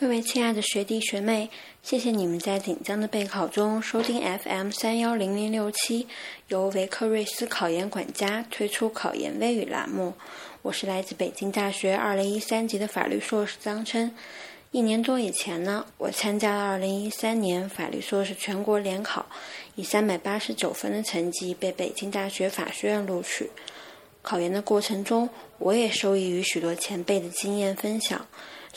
各位亲爱的学弟学妹，谢谢你们在紧张的备考中收听 FM 三幺零零六七，由维克瑞斯考研管家推出考研微语栏目。我是来自北京大学二零一三级的法律硕士张琛。一年多以前呢，我参加了二零一三年法律硕士全国联考，以三百八十九分的成绩被北京大学法学院录取。考研的过程中，我也受益于许多前辈的经验分享。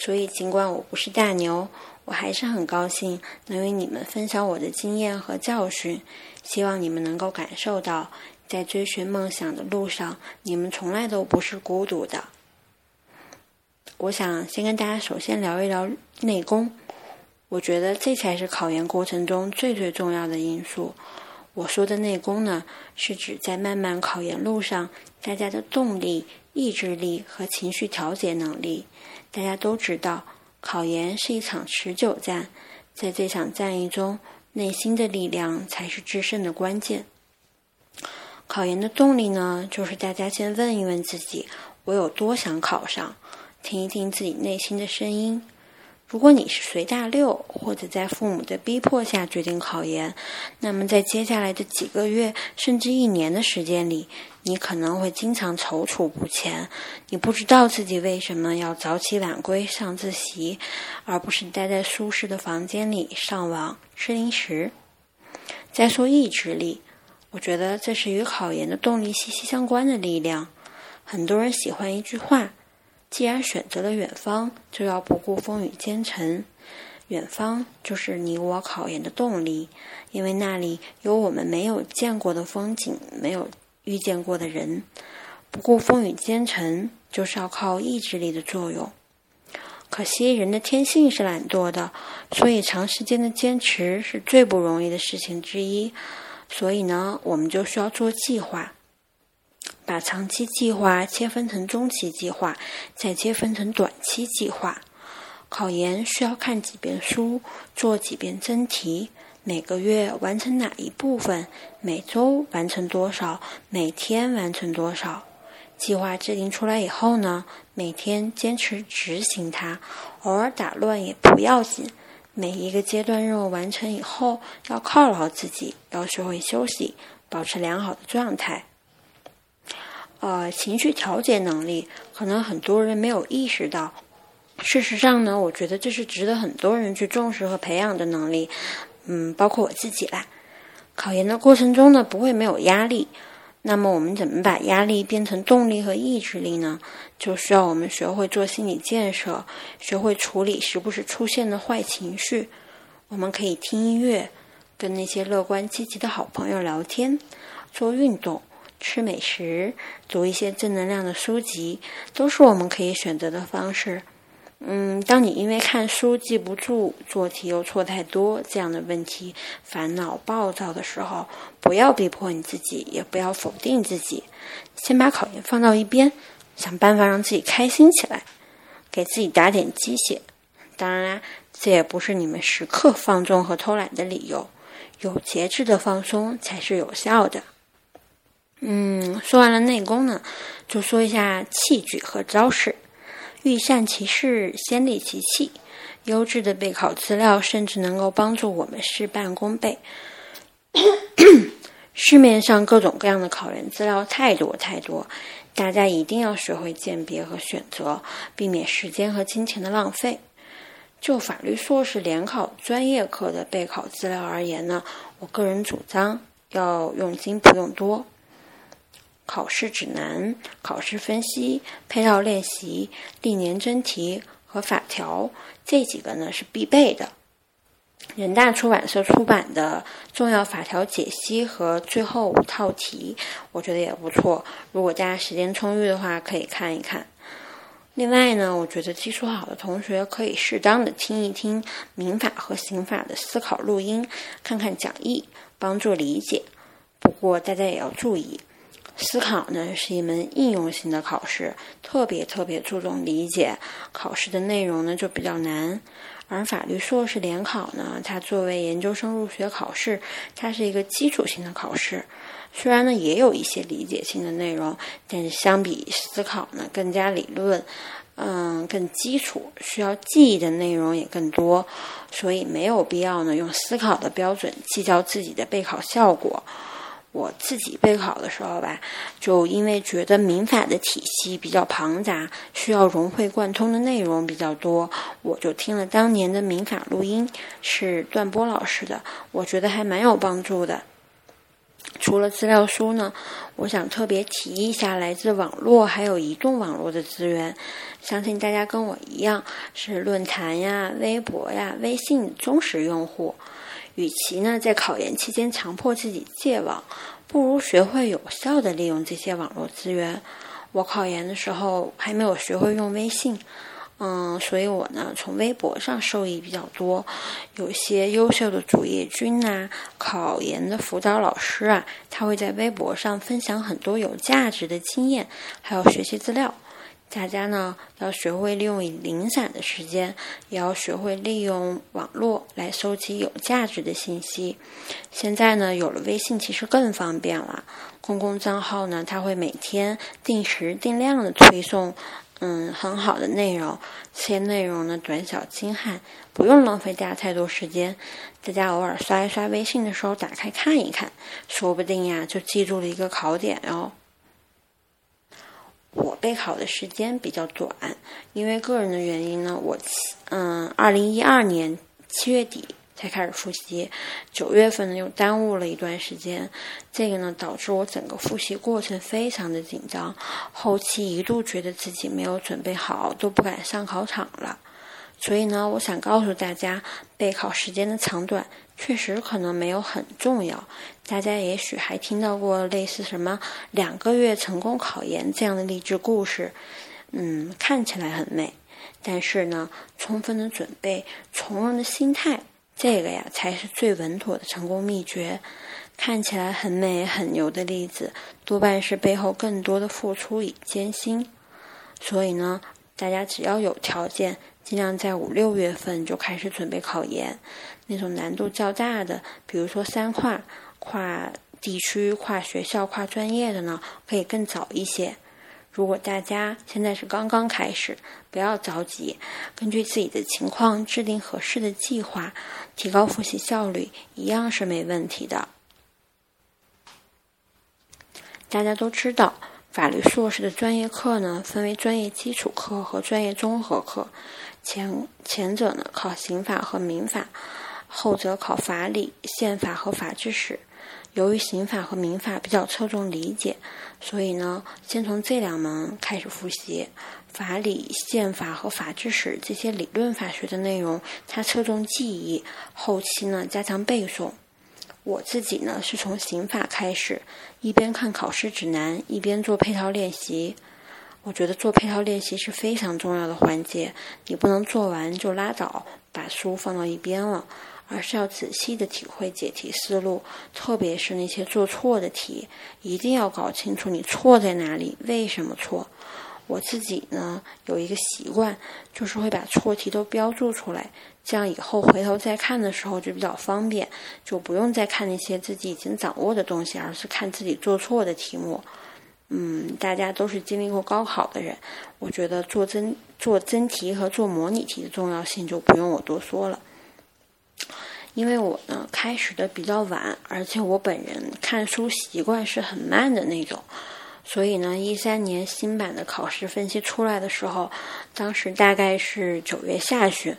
所以，尽管我不是大牛，我还是很高兴能与你们分享我的经验和教训。希望你们能够感受到，在追寻梦想的路上，你们从来都不是孤独的。我想先跟大家首先聊一聊内功，我觉得这才是考研过程中最最重要的因素。我说的内功呢，是指在漫漫考研路上，大家的动力、意志力和情绪调节能力。大家都知道，考研是一场持久战，在这场战役中，内心的力量才是制胜的关键。考研的动力呢，就是大家先问一问自己：我有多想考上？听一听自己内心的声音。如果你是随大溜，或者在父母的逼迫下决定考研，那么在接下来的几个月甚至一年的时间里，你可能会经常踌躇不前。你不知道自己为什么要早起晚归上自习，而不是待在舒适的房间里上网吃零食。再说意志力，我觉得这是与考研的动力息息相关的力量。很多人喜欢一句话。既然选择了远方，就要不顾风雨兼程。远方就是你我考研的动力，因为那里有我们没有见过的风景，没有遇见过的人。不顾风雨兼程，就是要靠意志力的作用。可惜人的天性是懒惰的，所以长时间的坚持是最不容易的事情之一。所以呢，我们就需要做计划。把长期计划切分成中期计划，再切分成短期计划。考研需要看几遍书，做几遍真题，每个月完成哪一部分，每周完成多少，每天完成多少。计划制定出来以后呢，每天坚持执行它，偶尔打乱也不要紧。每一个阶段任务完成以后，要犒劳自己，要学会休息，保持良好的状态。呃，情绪调节能力可能很多人没有意识到。事实上呢，我觉得这是值得很多人去重视和培养的能力。嗯，包括我自己啦。考研的过程中呢，不会没有压力。那么，我们怎么把压力变成动力和意志力呢？就需要我们学会做心理建设，学会处理时不时出现的坏情绪。我们可以听音乐，跟那些乐观积极的好朋友聊天，做运动。吃美食，读一些正能量的书籍，都是我们可以选择的方式。嗯，当你因为看书记不住、做题又错太多这样的问题烦恼暴躁的时候，不要逼迫你自己，也不要否定自己，先把考研放到一边，想办法让自己开心起来，给自己打点鸡血。当然啦，这也不是你们时刻放纵和偷懒的理由，有节制的放松才是有效的。嗯，说完了内功呢，就说一下器具和招式。欲善其事，先利其器。优质的备考资料甚至能够帮助我们事半功倍。市面上各种各样的考研资料太多太多，大家一定要学会鉴别和选择，避免时间和金钱的浪费。就法律硕士联考专业课的备考资料而言呢，我个人主张要用精不用多。考试指南、考试分析、配套练习、历年真题和法条这几个呢是必备的。人大出版社出版的重要法条解析和最后五套题，我觉得也不错。如果大家时间充裕的话，可以看一看。另外呢，我觉得基础好的同学可以适当的听一听民法和刑法的思考录音，看看讲义，帮助理解。不过大家也要注意。思考呢是一门应用型的考试，特别特别注重理解。考试的内容呢就比较难，而法律硕士联考呢，它作为研究生入学考试，它是一个基础性的考试。虽然呢也有一些理解性的内容，但是相比思考呢更加理论，嗯，更基础，需要记忆的内容也更多，所以没有必要呢用思考的标准计较自己的备考效果。我自己备考的时候吧，就因为觉得民法的体系比较庞杂，需要融会贯通的内容比较多，我就听了当年的民法录音，是段波老师的，我觉得还蛮有帮助的。除了资料书呢，我想特别提一下来自网络还有移动网络的资源。相信大家跟我一样是论坛呀、微博呀、微信忠实用户。与其呢在考研期间强迫自己戒网，不如学会有效的利用这些网络资源。我考研的时候还没有学会用微信。嗯，所以我呢，从微博上受益比较多，有些优秀的主页君呐，考研的辅导老师啊，他会在微博上分享很多有价值的经验，还有学习资料。大家呢，要学会利用零散的时间，也要学会利用网络来收集有价值的信息。现在呢，有了微信，其实更方便了。公共账号呢，它会每天定时定量的推送。嗯，很好的内容，这些内容呢短小精悍，不用浪费大家太多时间。大家偶尔刷一刷微信的时候，打开看一看，说不定呀就记住了一个考点哟。我备考的时间比较短，因为个人的原因呢，我七嗯，二零一二年七月底。才开始复习，九月份呢又耽误了一段时间，这个呢导致我整个复习过程非常的紧张，后期一度觉得自己没有准备好，都不敢上考场了。所以呢，我想告诉大家，备考时间的长短确实可能没有很重要。大家也许还听到过类似什么两个月成功考研这样的励志故事，嗯，看起来很美，但是呢，充分的准备，从容的心态。这个呀，才是最稳妥的成功秘诀。看起来很美很牛的例子，多半是背后更多的付出与艰辛。所以呢，大家只要有条件，尽量在五六月份就开始准备考研。那种难度较大的，比如说三跨、跨地区、跨学校、跨专业的呢，可以更早一些。如果大家现在是刚刚开始，不要着急，根据自己的情况制定合适的计划，提高复习效率，一样是没问题的。大家都知道，法律硕士的专业课呢，分为专业基础课和专业综合课，前前者呢考刑法和民法，后者考法理、宪法和法制史。由于刑法和民法比较侧重理解，所以呢，先从这两门开始复习。法理、宪法和法制史这些理论法学的内容，它侧重记忆，后期呢加强背诵。我自己呢是从刑法开始，一边看考试指南，一边做配套练习。我觉得做配套练习是非常重要的环节，你不能做完就拉倒，把书放到一边了。而是要仔细的体会解题思路，特别是那些做错的题，一定要搞清楚你错在哪里，为什么错。我自己呢有一个习惯，就是会把错题都标注出来，这样以后回头再看的时候就比较方便，就不用再看那些自己已经掌握的东西，而是看自己做错的题目。嗯，大家都是经历过高考的人，我觉得做真做真题和做模拟题的重要性就不用我多说了。因为我呢开始的比较晚，而且我本人看书习惯是很慢的那种，所以呢，一三年新版的考试分析出来的时候，当时大概是九月下旬，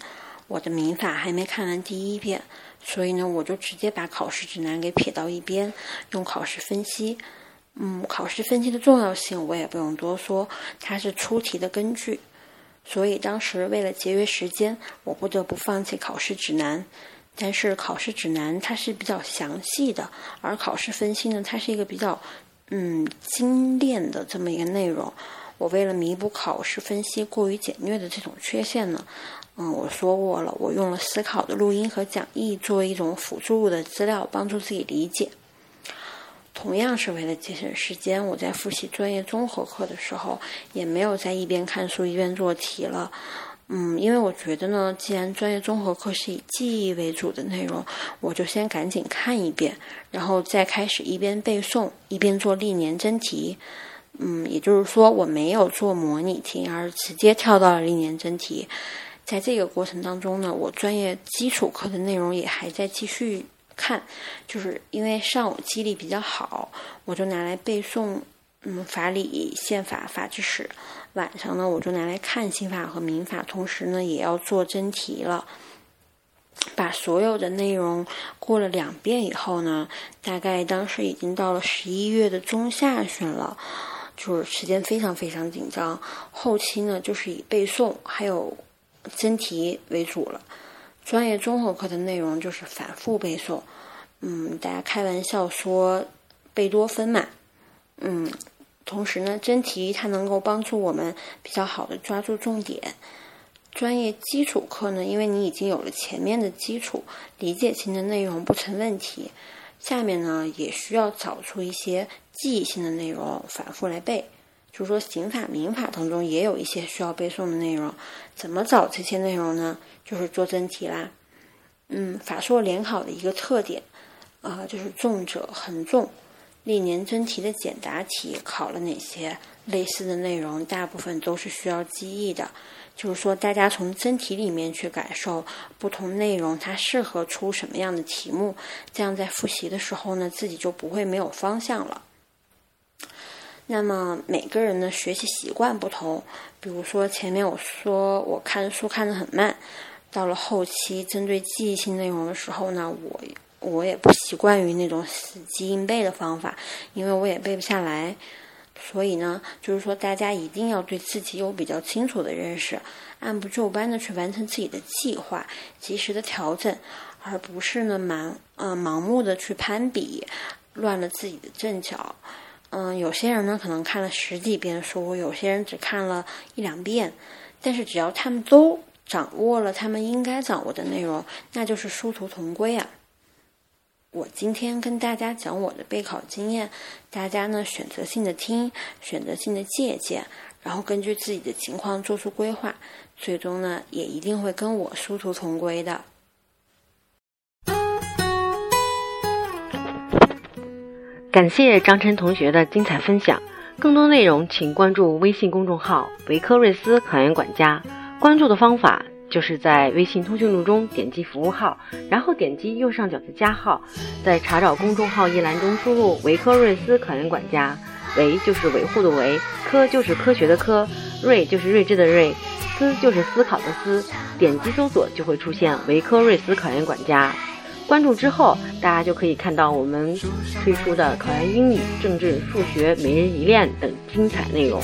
我的民法还没看完第一遍，所以呢，我就直接把考试指南给撇到一边，用考试分析。嗯，考试分析的重要性我也不用多说，它是出题的根据。所以当时为了节约时间，我不得不放弃考试指南。但是考试指南它是比较详细的，而考试分析呢，它是一个比较嗯精炼的这么一个内容。我为了弥补考试分析过于简略的这种缺陷呢，嗯，我说过了，我用了思考的录音和讲义作为一种辅助的资料，帮助自己理解。同样是为了节省时间，我在复习专业综合课的时候，也没有在一边看书一边做题了。嗯，因为我觉得呢，既然专业综合课是以记忆为主的内容，我就先赶紧看一遍，然后再开始一边背诵一边做历年真题。嗯，也就是说我没有做模拟题，而直接跳到了历年真题。在这个过程当中呢，我专业基础课的内容也还在继续看，就是因为上午记忆力比较好，我就拿来背诵，嗯，法理、宪法、法制史。晚上呢，我就拿来看刑法和民法，同时呢，也要做真题了。把所有的内容过了两遍以后呢，大概当时已经到了十一月的中下旬了，就是时间非常非常紧张。后期呢，就是以背诵还有真题为主了。专业综合课的内容就是反复背诵，嗯，大家开玩笑说贝多芬嘛，嗯，同时呢，真题它能够帮助我们比较好的抓住重点。专业基础课呢，因为你已经有了前面的基础，理解性的内容不成问题。下面呢，也需要找出一些记忆性的内容，反复来背。就说，刑法、民法当中也有一些需要背诵的内容。怎么找这些内容呢？就是做真题啦。嗯，法硕联考的一个特点，啊，就是重者恒重。历年真题的简答题考了哪些类似的内容？大部分都是需要记忆的。就是说，大家从真题里面去感受不同内容，它适合出什么样的题目，这样在复习的时候呢，自己就不会没有方向了。那么每个人的学习习惯不同，比如说前面我说我看书看得很慢，到了后期针对记忆性内容的时候呢，我我也不习惯于那种死记硬背的方法，因为我也背不下来。所以呢，就是说，大家一定要对自己有比较清楚的认识，按部就班的去完成自己的计划，及时的调整，而不是呢盲呃盲目的去攀比，乱了自己的阵脚。嗯，有些人呢可能看了十几遍书，有些人只看了一两遍，但是只要他们都掌握了他们应该掌握的内容，那就是殊途同归啊。我今天跟大家讲我的备考经验，大家呢选择性的听，选择性的借鉴，然后根据自己的情况做出规划，最终呢也一定会跟我殊途同归的。感谢张琛同学的精彩分享，更多内容请关注微信公众号“维科瑞斯考研管家”，关注的方法。就是在微信通讯录中点击服务号，然后点击右上角的加号，在查找公众号一栏中输入“维科瑞斯考研管家”，维就是维护的维，科就是科学的科，睿就是睿智的睿，思就是思考的思，点击搜索就会出现维科瑞斯考研管家。关注之后，大家就可以看到我们推出的考研英语、政治、数学每日一练等精彩内容。